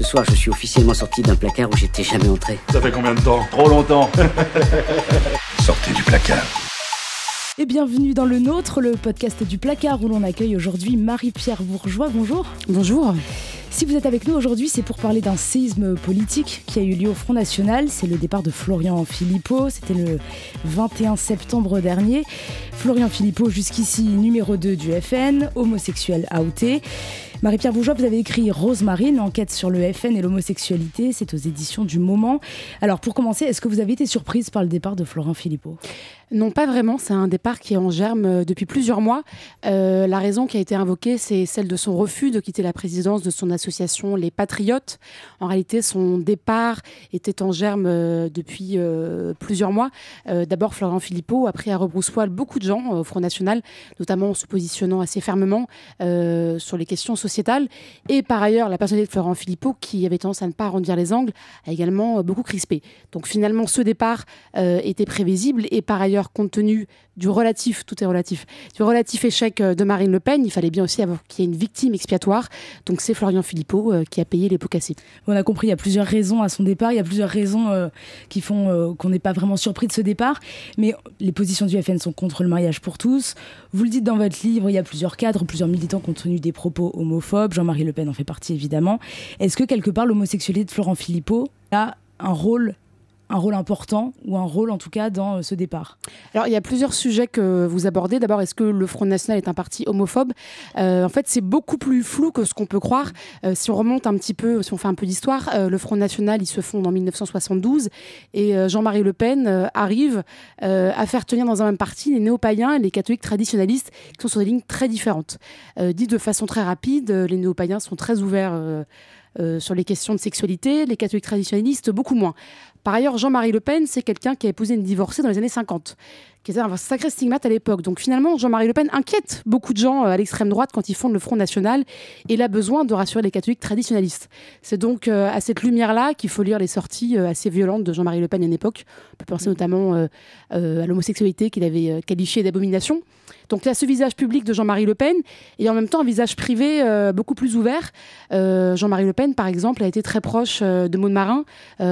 Ce soir, je suis officiellement sorti d'un placard où j'étais jamais entré. Ça fait combien de temps Trop longtemps. Sortez du placard. Et bienvenue dans le nôtre, le podcast du placard où l'on accueille aujourd'hui Marie-Pierre Bourgeois. Bonjour. Bonjour. Si vous êtes avec nous aujourd'hui, c'est pour parler d'un séisme politique qui a eu lieu au Front National. C'est le départ de Florian Philippot. C'était le 21 septembre dernier. Florian Philippot, jusqu'ici numéro 2 du FN, homosexuel outé. Marie-Pierre Bourgeois, vous avez écrit Rosemary, enquête sur le FN et l'homosexualité. C'est aux éditions du Moment. Alors, pour commencer, est-ce que vous avez été surprise par le départ de Florian Philippot? Non, pas vraiment. C'est un départ qui est en germe euh, depuis plusieurs mois. Euh, la raison qui a été invoquée, c'est celle de son refus de quitter la présidence de son association Les Patriotes. En réalité, son départ était en germe euh, depuis plusieurs mois. D'abord, Florent Philippot a pris à rebrousse-poil beaucoup de gens au Front National, notamment en se positionnant assez fermement sur les questions Et par ailleurs, la personnalité de Florent Philippot, qui avait tendance à ne pas arrondir les angles, a également beaucoup crispé. Donc finalement, ce départ était prévisible et par ailleurs, compte tenu du relatif, tout est relatif, du relatif échec euh, de Marine Le Pen, il fallait bien aussi qu'il y ait une victime expiatoire. Donc c'est Florian Philippot euh, qui a payé les pots cassés. On a compris, il y a plusieurs raisons à son départ, il y a plusieurs raisons euh, qui font qu'on n'est pas vraiment surpris de ce départ. Mais les positions du FN sont contre le mariage pour tous. Vous le dites dans votre livre, il y a plusieurs cadres, plusieurs militants qui ont tenu des propos homophobes. Jean-Marie Le Pen en fait partie évidemment. Est-ce que quelque part l'homosexualité de Florent Philippot a un rôle un rôle important ou un rôle en tout cas dans euh, ce départ Alors il y a plusieurs sujets que vous abordez. D'abord, est-ce que le Front National est un parti homophobe? Euh, En fait, c'est beaucoup plus flou que ce qu'on peut croire. Euh, si on remonte un petit peu, si on fait un peu d'histoire, le Front National, il se fonde en 1972 et Jean-Marie Le Pen arrive à faire tenir dans un même parti les néo-païens et les catholiques traditionnalistes qui sont sur des lignes très différentes. dit de façon très rapide, les néo-païens sont très ouverts. sur les questions de sexualité, les catholiques traditionnalistes beaucoup moins. Par ailleurs, Jean-Marie Le Pen, c'est quelqu'un qui a épousé une divorcée dans les années 50, qui était un sacré stigmate à l'époque. Donc finalement, Jean-Marie Le Pen inquiète beaucoup de gens euh, à l'extrême droite quand ils fondent le Front National et il a besoin de rassurer les catholiques traditionnalistes. C'est donc euh, à cette lumière-là qu'il faut lire les sorties euh, assez violentes de Jean-Marie Le Pen à une époque. On peut penser notamment à l'homosexualité qu'il avait qualifiée d'abomination. Donc il y a ce visage public de Jean-Marie Le Pen et en même temps un visage privé beaucoup plus ouvert. Jean-Marie Le Pen, par exemple, a été très proche de Maud Marin,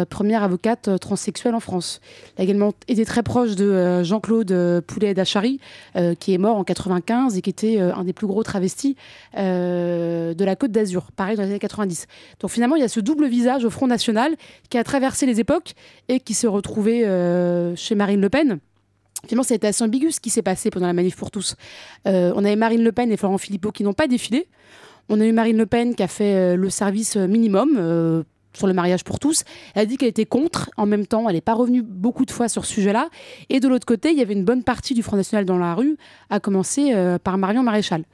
première avocate transsexuelle en France. Il a également été très proche de Jean-Claude Poulet-Dachary, qui est mort en 95 et qui était un des plus gros travestis de la Côte d'Azur, pareil dans les années 90. Donc finalement, il y a ce double visage au Front National qui a traversé les époques et qui s'est retrouvé chez Marine Le Pen. Finalement, c'était assez ambigu ce qui s'est passé pendant la manif pour tous. Euh, on avait Marine Le Pen et Florent Philippot qui n'ont pas défilé. On a eu Marine Le Pen qui a fait euh, le service minimum euh, sur le mariage pour tous. Elle a dit qu'elle était contre. En même temps, elle n'est pas revenue beaucoup de fois sur ce sujet-là. Et de l'autre côté, il y avait une bonne partie du Front National dans la rue, à commencer par Marion Maréchal.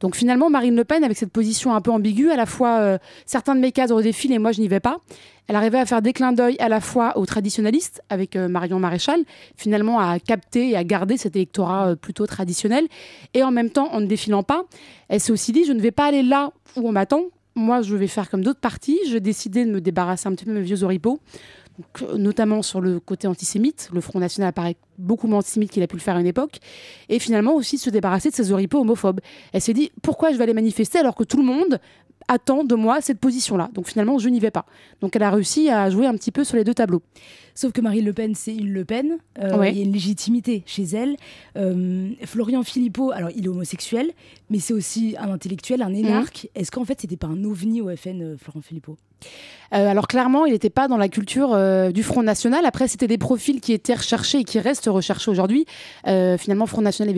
Donc finalement, Marine Le Pen, avec cette position un peu ambiguë, à la fois certains de mes cadres défilent et moi je n'y vais pas, elle arrivait à faire des clins d'œil à la fois aux traditionnalistes, avec euh, Marion Maréchal, finalement à capter et à garder cet électorat euh, plutôt traditionnel, et en même temps, en ne défilant pas, elle s'est aussi dit, je ne vais pas aller là où on m'attend, moi je vais faire comme d'autres partis, je vais décider de me débarrasser un petit peu de mes vieux oripeaux, euh, notamment sur le côté antisémite. Le Front National apparaît beaucoup moins antisémite qu'il a pu le faire à une époque. Et finalement aussi se débarrasser de ses oripeaux homophobes. Elle s'est dit, pourquoi je vais aller manifester alors que tout le monde attend de moi cette position-là. Donc finalement, je n'y vais pas. Donc elle a réussi à jouer un petit peu sur les deux tableaux. Sauf que Marine Le Pen, c'est une Le Pen. Euh, il y a une légitimité chez elle. Euh, Florian Philippot, alors il est homosexuel, mais c'est aussi un intellectuel, un énarque. Mhm. Est-ce qu'en fait, c'était pas un ovni au FN, euh, Florian Philippot? Alors clairement, il n'était pas dans la culture du Front National. Après, c'était des profils qui étaient recherchés et qui restent recherchés aujourd'hui. finalement, Front National,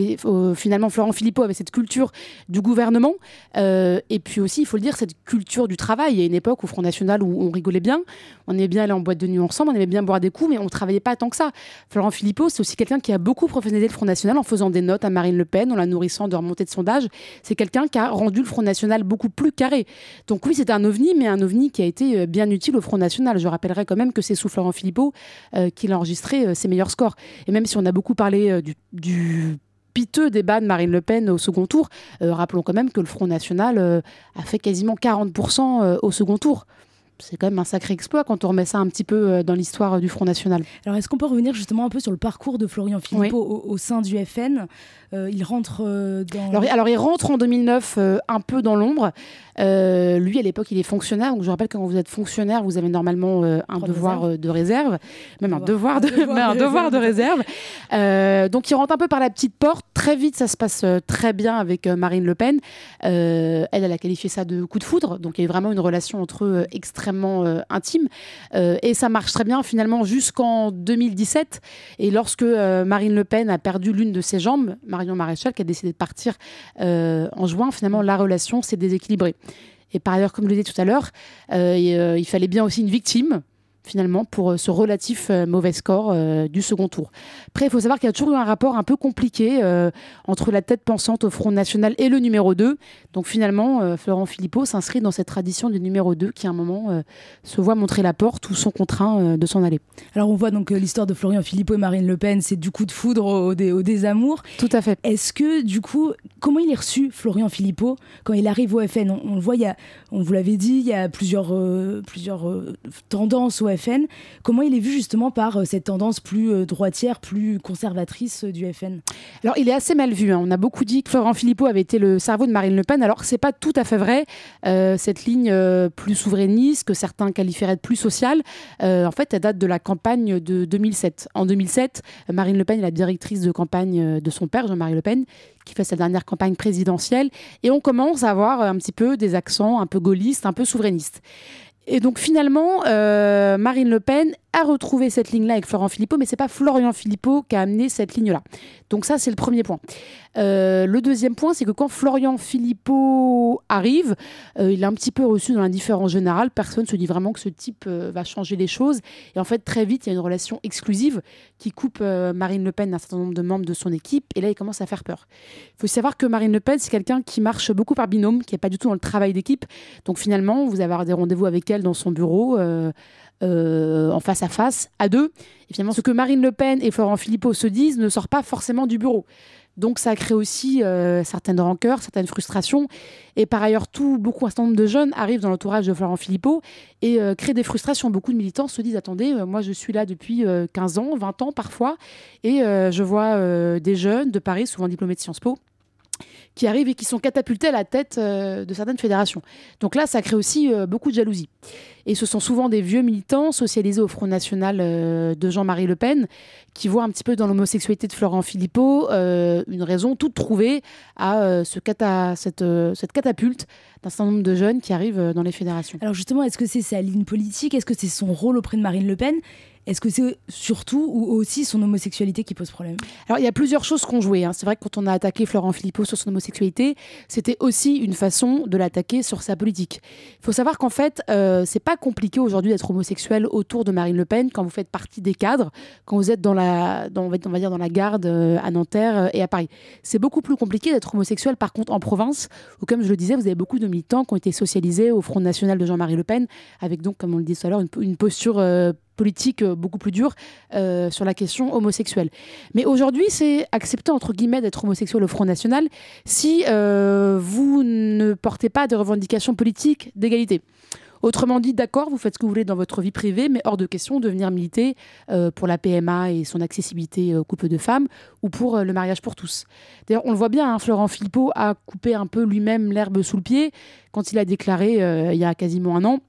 finalement, Florent Philippot avait cette culture du gouvernement. et puis aussi, il faut le dire, cette culture du travail. Il y a une époque au Front National où on rigolait bien, on aimait bien aller en boîte de nuit ensemble, on aimait bien boire des coups, mais on ne travaillait pas tant que ça. Florent Philippot, c'est aussi quelqu'un qui a beaucoup professionnalisé le Front National en faisant des notes à Marine Le Pen, en la nourrissant de remontées de sondage. C'est quelqu'un qui a rendu le Front National beaucoup plus carré. Donc oui, c'était un ovni, mais un ovni qui a été euh, bien utile au Front National. Je rappellerai quand même que c'est sous Florent Philippot euh, qu'il a enregistré euh, ses meilleurs scores. Et même si on a beaucoup parlé du, piteux débat de Marine Le Pen au second tour, rappelons quand même que le Front National a fait quasiment 40% au second tour. c'est quand même un sacré exploit quand on remet ça un petit peu dans l'histoire du Front National. Alors, est-ce qu'on peut revenir justement un peu sur le parcours de Florian Philippot au, sein du FN Il rentre dans. Alors, alors, il rentre en 2009 un peu dans l'ombre. Lui, à l'époque, il est fonctionnaire. Donc, je rappelle que quand vous êtes fonctionnaire, vous avez normalement un devoir de réserve, même un devoir de, un devoir de réserve. donc, il rentre un peu par la petite porte. Très vite, ça se passe très bien avec Marine Le Pen. elle, elle a qualifié ça de coup de foudre. Donc, il y a vraiment une relation entre eux extrêmement euh, intime. Euh, et ça marche très bien finalement jusqu'en 2017. Et lorsque euh, Marine Le Pen a perdu l'une de ses jambes, Marion Maréchal, qui a décidé de partir en juin, finalement la relation s'est déséquilibrée. Et par ailleurs, comme je le disais tout à l'heure, il fallait bien aussi une victime finalement pour euh, ce relatif euh, mauvais score euh, du second tour. Après, il faut savoir qu'il y a toujours eu un rapport un peu compliqué entre la tête pensante au Front National et le numéro 2. Donc finalement, Florent Philippot s'inscrit dans cette tradition du numéro 2 qui à un moment se voit montrer la porte ou sont contraints de s'en aller. Alors on voit donc l'histoire de Florian Philippot et Marine Le Pen, c'est du coup de foudre au, au, désamour. Tout à fait. Est-ce que du coup, comment il est reçu Florian Philippot quand il arrive au FN on, le voit, il y a, on vous l'avait dit, il y a plusieurs, plusieurs tendances au FN. Comment il est vu justement par euh, cette tendance plus euh, droitière, plus conservatrice euh, du FN Alors il est assez mal vu. Hein. On a beaucoup dit que Florent Philippot avait été le cerveau de Marine Le Pen. Alors c'est pas tout à fait vrai. cette ligne plus souverainiste que certains qualifieraient de plus sociale, en fait, elle date de la campagne de 2007. En 2007, Marine Le Pen est la directrice de campagne de son père, Jean-Marie Le Pen, qui fait sa dernière campagne présidentielle. Et on commence à avoir un petit peu des accents un peu gaullistes, un peu souverainistes. Et donc finalement, euh, Marine Le Pen a retrouvé cette ligne-là avec Florent Philippot, mais c'est pas Florian Philippot qui a amené cette ligne-là. Donc ça, c'est le premier point. Euh, le deuxième point, c'est que quand Florian Philippot arrive, euh, il est un petit peu reçu dans l'indifférence générale. Personne se dit vraiment que ce type va changer les choses. Et en fait, très vite, il y a une relation exclusive qui coupe Marine Le Pen d'un certain nombre de membres de son équipe. Et là, il commence à faire peur. Il faut savoir que Marine Le Pen, c'est quelqu'un qui marche beaucoup par binôme, qui n'est pas du tout dans le travail d'équipe. Donc finalement, vous avez des rendez-vous avec elle dans son bureau. Euh, en face à face, à deux. Et finalement, ce que Marine Le Pen et Florent Philippot se disent ne sort pas forcément du bureau. Donc ça crée aussi euh, certaines rancœurs, certaines frustrations. Et par ailleurs, tout, beaucoup, un certain nombre de jeunes arrivent dans l'entourage de Florent Philippot et euh, créent des frustrations. Beaucoup de militants se disent, attendez, moi je suis là depuis 15 ans, 20 ans parfois, et je vois des jeunes de Paris, souvent diplômés de Sciences Po, qui arrivent et qui sont catapultés à la tête de certaines fédérations. Donc là, ça crée aussi beaucoup de jalousie. Et ce sont souvent des vieux militants socialisés au Front National euh, de Jean-Marie Le Pen qui voient un petit peu dans l'homosexualité de Florent Philippot euh, une raison toute trouvée à euh, ce cette catapulte d'un certain nombre de jeunes qui arrivent dans les fédérations. Alors justement, est-ce que c'est sa ligne politique? Est-ce que c'est son rôle auprès de Marine Le Pen? Est-ce que c'est surtout ou aussi son homosexualité qui pose problème? Alors, il y a plusieurs choses qu'on jouait. Hein. C'est vrai que quand on a attaqué Florent Philippot sur son homosexualité, c'était aussi une façon de l'attaquer sur sa politique. Il faut savoir qu'en fait, euh, c'est pas compliqué aujourd'hui d'être homosexuel autour de Marine Le Pen quand vous faites partie des cadres, quand vous êtes dans la, on va dire dans la garde euh, à Nanterre euh, et à Paris. C'est beaucoup plus compliqué d'être homosexuel par contre en province, où comme je le disais, vous avez beaucoup de militants qui ont été socialisés au Front National de Jean-Marie Le Pen, avec donc, comme on le dit tout à l'heure, une, posture politique euh, beaucoup plus dure euh, sur la question homosexuelle. Mais aujourd'hui, c'est accepté, entre guillemets, d'être homosexuel au Front National si euh, vous ne portez pas des revendications politiques d'égalité. Autrement dit, d'accord, vous faites ce que vous voulez dans votre vie privée, mais hors de question de venir militer pour la PMA et son accessibilité au couple de femmes ou pour le mariage pour tous. D'ailleurs, on le voit bien, hein, Florent Philippot a coupé un peu lui-même l'herbe sous le pied quand il a déclaré, il y a quasiment un an,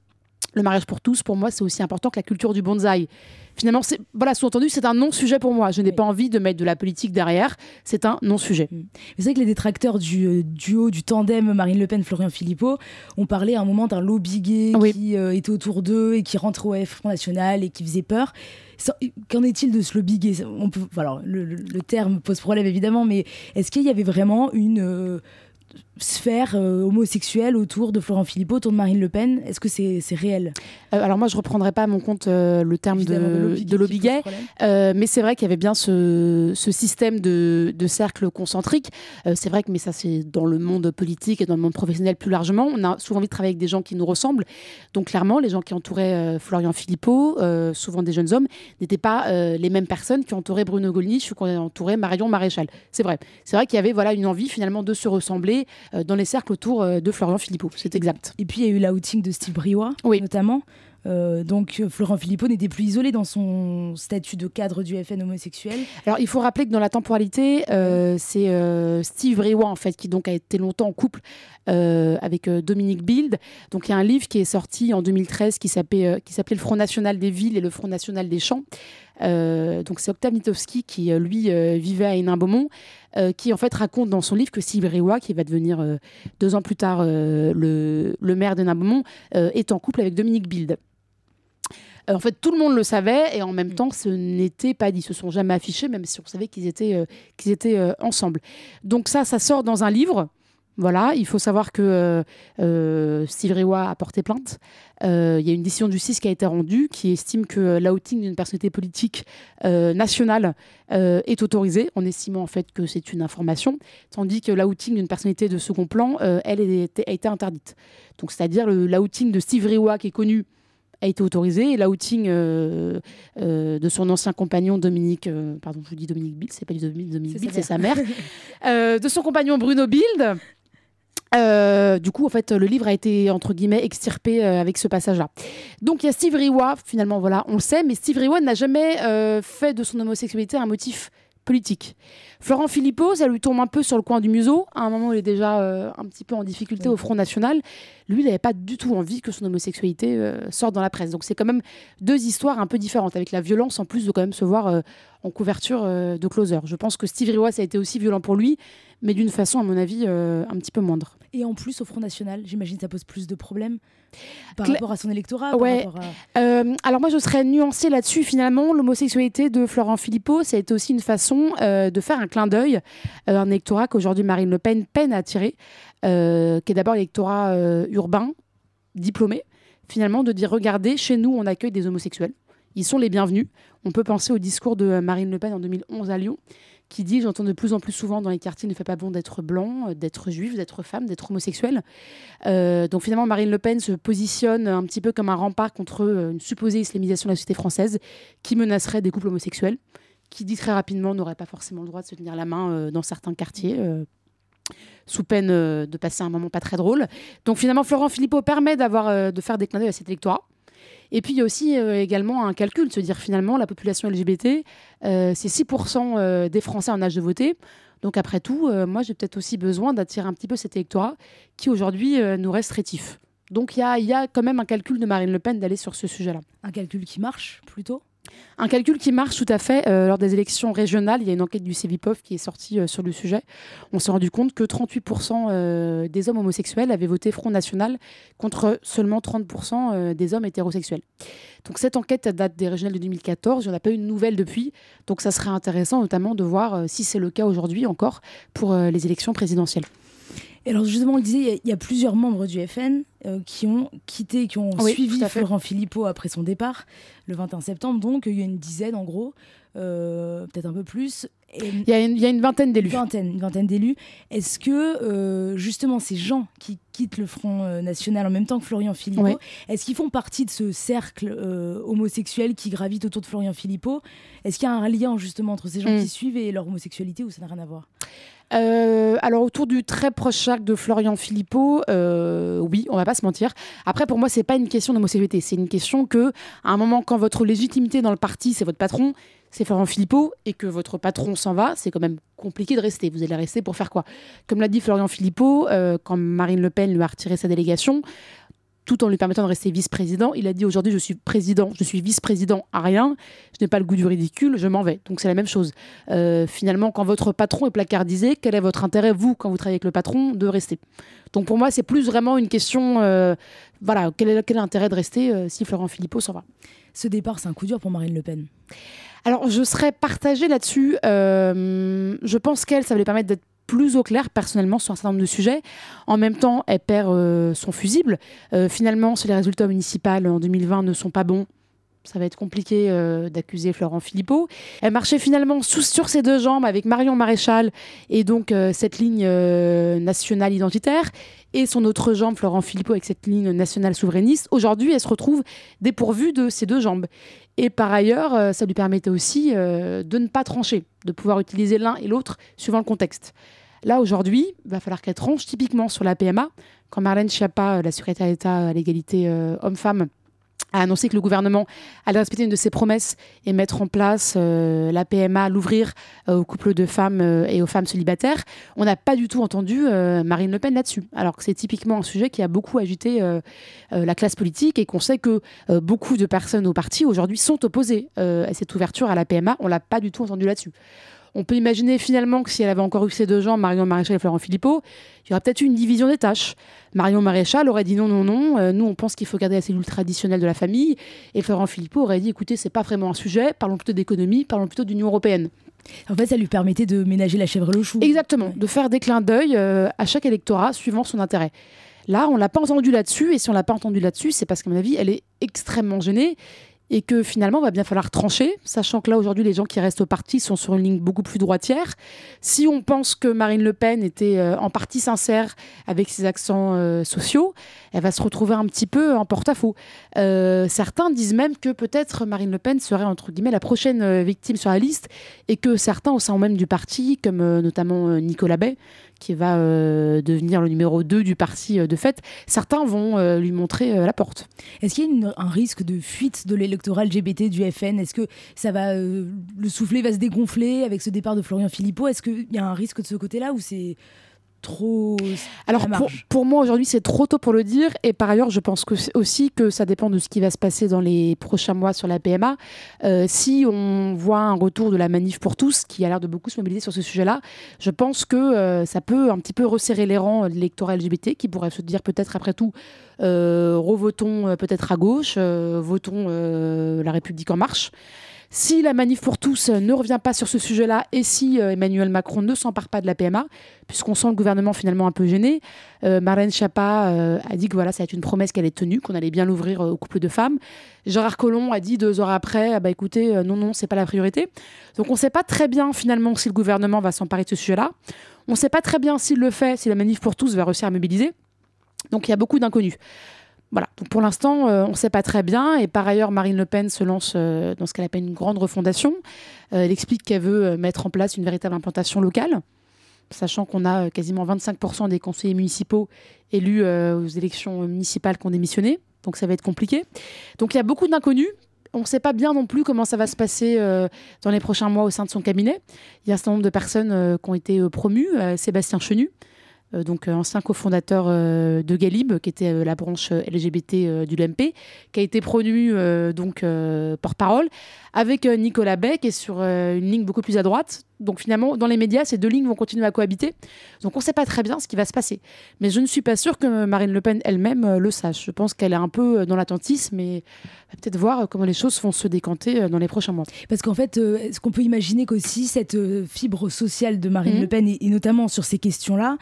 le mariage pour tous, pour moi, c'est aussi important que la culture du bonsaï. Finalement, c'est voilà, sous-entendu, c'est un non-sujet pour moi. Je n'ai pas envie de mettre de la politique derrière. C'est un non-sujet. Mm. Vous savez que les détracteurs du euh, duo, du tandem Marine Le Pen-Florian Philippot ont parlé à un moment d'un lobby gay qui euh, était autour d'eux et qui rentrait au Front National et qui faisait peur. Qu'en est-il de ce lobby gay On peut, voilà, le, terme pose problème évidemment, mais est-ce qu'il y avait vraiment une... Euh, sphère euh, homosexuelle autour de Florent Philippot, autour de Marine Le Pen Est-ce que c'est réel? Euh, Alors moi, je ne reprendrai pas à mon compte euh, le terme de, lobby, gay, mais c'est vrai qu'il y avait bien ce, système de, de, cercle concentrique. c'est vrai que mais ça, c'est dans le monde politique et dans le monde professionnel plus largement. On a souvent envie de travailler avec des gens qui nous ressemblent. Donc clairement, les gens qui entouraient Florian Philippot, souvent des jeunes hommes, n'étaient pas les mêmes personnes qui entouraient Bruno Gollnisch ou qui entouraient Marion Maréchal. C'est vrai. C'est vrai qu'il y avait voilà, une envie finalement de se ressembler dans les cercles autour de Florian Philippot. C'est exact. Et puis il y a eu l'outing de Steve Briouat, notamment. Euh, donc Florent Philippot n'était plus isolé dans son statut de cadre du FN homosexuel. Alors il faut rappeler que dans la temporalité, euh, c'est euh, Steve Briouat en fait qui donc a été longtemps en couple avec Dominique Bild. Donc il y a un livre qui est sorti en 2013 qui s'appelait qui s'appelait le Front national des villes et le Front national des champs. Donc c'est Octave Mitowski qui lui vivait à Hénin-Beaumont. qui en fait raconte dans son livre que Briouat, qui va devenir deux ans plus tard le, le, maire d'Hénin-Beaumont, est en couple avec Dominique Bild. Euh, en fait, tout le monde le savait et en même mm. temps, ce n'était pas dit. Ils se sont jamais affichés, même si on savait qu'ils étaient, euh, qu'ils étaient euh, ensemble. Donc ça, ça sort dans un livre. Voilà, il faut savoir que Steve Rewa a porté plainte. Il y a une décision du 6 qui a été rendue qui estime que l'outing d'une personnalité politique nationale est autorisé en estimant en fait que c'est une information, tandis que l'outing d'une personnalité de second plan, elle, a été interdite. Donc c'est-à-dire l'outing de Steve Rewa qui est connu a été autorisé. Et l'outing euh, euh, de son ancien compagnon Dominique, euh, pardon, je vous dis Dominique Bild, c'est pas du Dominique, Dominique Bild, c'est sa mère, de son compagnon Bruno Bild. du coup, en fait, le livre a été entre guillemets extirpé avec ce passage-là. Donc, il y a Steve Riwa, finalement, voilà, on le sait, mais Steve Riwa n'a jamais fait de son homosexualité un motif politique. Florent Philippot, ça lui tombe un peu sur le coin du museau. À un moment, il est déjà euh, un petit peu en difficulté au Front National. Lui, il n'avait pas du tout envie que son homosexualité euh, sorte dans la presse. Donc, c'est quand même deux histoires un peu différentes, avec la violence en plus de quand même se voir euh, en couverture de closer. Je pense que Steve Riwa, ça a été aussi violent pour lui, mais d'une façon, à mon avis, un petit peu moindre. Et en plus, au Front National, j'imagine que ça pose plus de problèmes par rapport à son électorat ouais. Euh, alors moi, je serais nuancée là-dessus. Finalement, l'homosexualité de Florent Philippot, ça a été aussi une façon euh, de faire un clin d'œil à un électorat qu'aujourd'hui Marine Le Pen peine à attirer, euh, qui est d'abord l'électorat urbain, diplômé. Finalement, de dire, regardez, chez nous, on accueille des homosexuels. Ils sont les bienvenus. On peut penser au discours de Marine Le Pen en 2011 à Lyon, qui dit, j'entends de plus en plus souvent dans les quartiers, ne fait pas bon d'être blanc, euh, d'être juif, d'être femme, d'être homosexuel. Euh, donc finalement, Marine Le Pen se positionne un petit peu comme un rempart contre euh, une supposée islamisation de la société française qui menacerait des couples homosexuels, qui dit très rapidement n'aurait pas forcément le droit de se tenir la main dans certains quartiers. sous peine de passer un moment pas très drôle. Donc finalement, Florent Philippot permet de faire des clins d'œil à cet électorat. Et puis il y a aussi euh, également un calcul, se dire finalement la population LGBT, euh, c'est 6% euh, des Français en âge de voter. Donc après tout, moi j'ai peut-être aussi besoin d'attirer un petit peu cet électorat qui aujourd'hui nous reste rétif. Donc il y, y a, quand même un calcul de Marine Le Pen d'aller sur ce sujet-là. Un calcul qui marche plutôt? Un calcul qui marche tout à fait. Euh, lors des élections régionales, il y a une enquête du CEVIPOF qui est sortie euh, sur le sujet. On s'est rendu compte que 38% euh, des hommes homosexuels avaient voté Front National contre seulement 30% des hommes hétérosexuels. Donc cette enquête date des régionales de 2014. Il n'y en a pas eu une nouvelle depuis. Donc ça serait intéressant notamment de voir si c'est le cas aujourd'hui encore pour les élections présidentielles alors justement, on le disait, il y, a plusieurs membres du FN euh, qui ont quitté, qui ont suivi Florent Philippot après son départ, le 21 septembre. Donc il y a une dizaine en gros, euh, peut-être un peu plus. Il y, a une vingtaine d'élus. Vingtaine, une vingtaine d'élus. Est-ce que euh, justement ces gens qui quittent le Front National en même temps que Florian Philippot, est-ce qu'ils font partie de ce cercle homosexuel qui gravite autour de Florian Philippot? Est-ce qu'il y a un lien justement entre ces gens mm. qui suivent et leur homosexualité ou ça n'a rien à voir? Euh, alors autour du très proche cercle de Florian Philippot, euh, oui, on va pas se mentir. Après, pour moi, c'est pas une question d'homosexualité, c'est une question que, à un moment, quand votre légitimité dans le parti, c'est votre patron, c'est Florian Philippot, et que votre patron s'en va, c'est quand même compliqué de rester. Vous allez rester pour faire quoi? Comme l'a dit Florian Philippot, euh, quand Marine Le Pen lui a retiré sa délégation, tout en lui permettant de rester vice-président. Il a dit aujourd'hui, je suis président, je suis vice-président à rien, je n'ai pas le goût du ridicule, je m'en vais. Donc c'est la même chose. Euh, finalement, quand votre patron est placardisé, quel est votre intérêt, vous, quand vous travaillez avec le patron, de rester? Donc pour moi, c'est plus vraiment une question, euh, voilà, quel est, quel l'intérêt de rester euh, si Florent Philippot s'en va? Ce départ, c'est un coup dur pour Marine Le Pen. Alors, je serais partagée là-dessus. je pense qu'elle, ça va lui permettre d'être plus au clair personnellement sur un certain nombre de sujets. En même temps, elle perd euh, son fusible. Euh, finalement, si les résultats municipaux en 2020 ne sont pas bons, ça va être compliqué euh, d'accuser Florent Philippot. Elle marchait finalement sous, sur ses deux jambes avec Marion Maréchal et donc cette ligne nationale identitaire et son autre jambe, Florent Philippot, avec cette ligne nationale souverainiste. Aujourd'hui, elle se retrouve dépourvue de ses deux jambes. Et par ailleurs, ça lui permettait aussi de ne pas trancher, de pouvoir utiliser l'un et l'autre suivant le contexte. Là, aujourd'hui, il va falloir qu'elle tranche typiquement sur la PMA. Quand Marlène Schiappa, la secrétaire d'État à l'égalité homme-femme, a annoncé que le gouvernement allait respecter une de ses promesses et mettre en place euh, la PMA, l'ouvrir euh, aux couples de femmes euh, et aux femmes célibataires. On n'a pas du tout entendu Marine Le Pen là-dessus, alors que c'est typiquement un sujet qui a beaucoup agité la classe politique et qu'on sait que beaucoup de personnes au parti aujourd'hui sont opposées à cette ouverture à la PMA. On l'a pas du tout entendu là-dessus. On peut imaginer finalement que si elle avait encore eu ces deux gens, Marion Maréchal et Florent Philippot, il y aurait peut-être eu une division des tâches. Marion Maréchal aurait dit non, non, non, euh, nous on pense qu'il faut garder la cellule traditionnelle de la famille. Et Florent Philippot aurait dit écoutez, c'est pas vraiment un sujet, parlons plutôt d'économie, parlons plutôt d'Union européenne. En fait, ça lui permettait de ménager la chèvre et le chou. Exactement, de faire des clins d'œil euh, à chaque électorat suivant son intérêt. Là, on l'a pas entendu là-dessus, et si on l'a pas entendu là-dessus, c'est parce qu'à mon avis, elle est extrêmement gênée et que finalement, il va bien falloir trancher, sachant que là, aujourd'hui, les gens qui restent au parti sont sur une ligne beaucoup plus droitière. Si on pense que Marine Le Pen était euh, en partie sincère avec ses accents euh, sociaux, elle va se retrouver un petit peu en porte-à-faux. Euh, certains disent même que peut-être Marine Le Pen serait, entre guillemets, la prochaine victime sur la liste, et que certains au sein même du parti, comme notamment Nicolas Bay, qui va devenir le numéro 2 du parti de fait, certains vont lui montrer la porte. Est-ce qu'il y a un risque de fuite de LGBT du FN Est-ce que ça va, le soufflet va se dégonfler avec ce départ de Florian Philippot? Est-ce qu'il y a un risque de ce côté-là ou c'est trop. Alors pour, moi aujourd'hui c'est trop tôt pour le dire et par ailleurs je pense que aussi que ça dépend de ce qui va se passer dans les prochains mois sur la PMA. Euh, si on voit un retour de la manif pour tous qui a l'air de beaucoup se mobiliser sur ce sujet-là, je pense que euh, ça peut un petit peu resserrer les rangs de l'électorat LGBT qui pourrait se dire peut-être après tout euh, revotons peut-être à gauche, votons la République en marche. Si la manif pour tous ne revient pas sur ce sujet-là et si euh, Emmanuel Macron ne s'empare pas de la PMA, puisqu'on sent le gouvernement finalement un peu gêné, euh, Marlène Schiappa euh, a dit que voilà, ça va être une promesse qu'elle est tenue, qu'on allait bien l'ouvrir aux couples de femmes. Gérard Collomb a dit deux heures après, ah bah écoutez, non, non, c'est pas la priorité. Donc on ne sait pas très bien finalement si le gouvernement va s'emparer de ce sujet-là. On ne sait pas très bien s'il le fait, si la manif pour tous va réussir à mobiliser. Donc il y a beaucoup d'inconnus. Voilà, donc pour l'instant, euh, on ne sait pas très bien. Et par ailleurs, Marine Le Pen se lance euh, dans ce qu'elle appelle une grande refondation. Euh, elle explique qu'elle veut mettre en place une véritable implantation locale, sachant qu'on a quasiment 25% des conseillers municipaux élus aux élections municipales qui ont démissionné. Donc ça va être compliqué. Donc il y a beaucoup d'inconnus. On ne sait pas bien non plus comment ça va se passer dans les prochains mois au sein de son cabinet. Il y a un certain nombre de personnes qui ont été promues. Sébastien Chenu, donc euh, ancien cofondateur euh, de Galib, qui était la branche LGBT du LMP, qui a été promu donc porte-parole, avec Nicolas Beck est sur une ligne beaucoup plus à droite. Donc finalement, dans les médias, ces deux lignes vont continuer à cohabiter. Donc on ne sait pas très bien ce qui va se passer. Mais je ne suis pas sûre que Marine Le Pen elle-même le sache. Je pense qu'elle est un peu dans l'attentisme et va peut-être voir comment les choses vont se décanter dans les prochains mois. Parce qu'en fait, est-ce qu'on peut imaginer qu'aussi cette fibre sociale de Marine mmh. Le Pen, et notamment sur ces questions-là,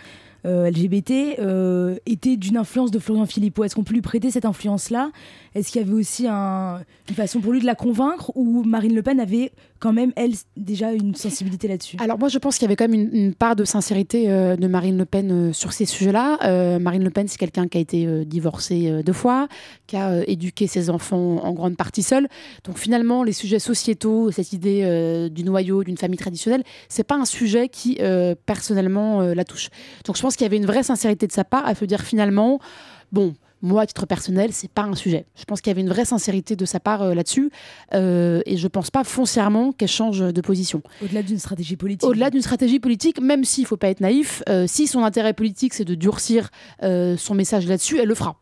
euh, LGBT euh, était d'une influence de Florian Philippot? Est-ce qu'on peut lui prêter cette influence-là? Est-ce qu'il y avait aussi une façon pour lui de la convaincre? Ou Marine Le Pen avait quand même, elle, déjà une sensibilité là-dessus Alors moi, je pense qu'il y avait quand même une, part de sincérité euh, de Marine Le Pen sur ces sujets-là. Marine Le Pen, c'est quelqu'un qui a été divorcé deux fois, qui a éduqué ses enfants en grande partie seul. Donc finalement, les sujets sociétaux, cette idée du noyau, d'une famille traditionnelle, c'est pas un sujet qui personnellement la touche. Donc je pense qu'il y avait une vraie sincérité de sa part à se dire finalement, bon, moi, à titre personnel, c'est pas un sujet. Je pense qu'il y avait une vraie sincérité de sa part euh, là-dessus, euh, et je pense pas foncièrement qu'elle change de position. Au-delà d'une stratégie politique. Au-delà d'une stratégie politique, même s'il faut pas être naïf, euh, si son intérêt politique c'est de durcir son message là-dessus, elle le fera.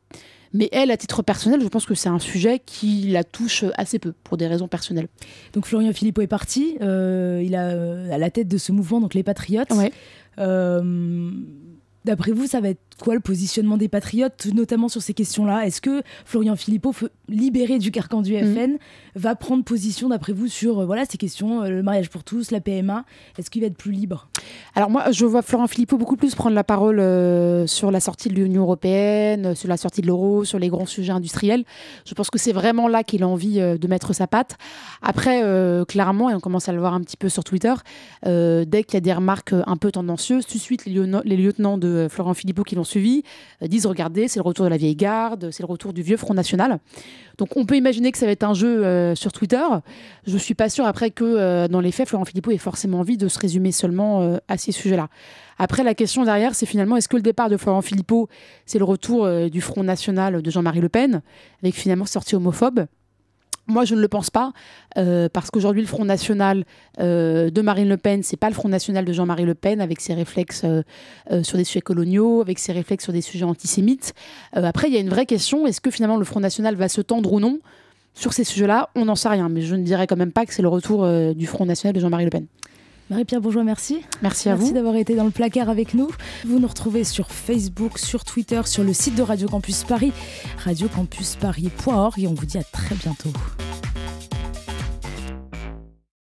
Mais elle, à titre personnel, je pense que c'est un sujet qui la touche assez peu, pour des raisons personnelles. Donc Florian Philippot est parti, il a à la tête de ce mouvement, donc les Patriotes. Ouais. D'après vous, ça va être quoi le positionnement des patriotes, notamment sur ces questions-là Est-ce que Florian Philippot, libéré du carcan du FN, mhm. va prendre position, d'après vous, sur euh, voilà, ces questions, euh, le mariage pour tous, la PMA Est-ce qu'il va être plus libre? Alors moi, je vois Florian Philippot beaucoup plus prendre la parole euh, sur la sortie de l'Union européenne, sur la sortie de l'euro, sur les grands sujets industriels. Je pense que c'est vraiment là qu'il a envie de mettre sa patte. Après, clairement, et on commence à le voir un petit peu sur Twitter, dès qu'il y a des remarques un peu tendancieuses, tout de suite, les, lieutenants de Florian Philippot qui vont l'ont suivi disent regardez, c'est le retour de la vieille garde, c'est le retour du vieux Front National. Donc on peut imaginer que ça va être un jeu sur Twitter. Je suis pas sûre après que dans les faits, Florent Philippot ait forcément envie de se résumer seulement à ces sujets-là. Après, la question derrière, c'est finalement est-ce que le départ de Florent Philippot, c'est le retour du Front National de Jean-Marie Le Pen, avec finalement sortie homophobe? Moi, je ne le pense pas, euh, parce qu'aujourd'hui, le Front National euh, de Marine Le Pen, c'est pas le Front National de Jean-Marie Le Pen, avec ses réflexes euh, sur des sujets coloniaux, avec ses réflexes sur des sujets antisémites. après, il y a une vraie question est-ce que finalement le Front National va se tendre ou non sur ces sujets-là? On n'en sait rien, mais je ne dirais quand même pas que c'est le retour du Front National de Jean-Marie Le Pen. Marie-Pierre Bourgeois, merci. Merci à vous. Merci d'avoir été dans le placard avec nous. Vous nous retrouvez sur Facebook, sur Twitter, sur le site de Radio Campus Paris, radiocampusparis.org et on vous dit à très bientôt.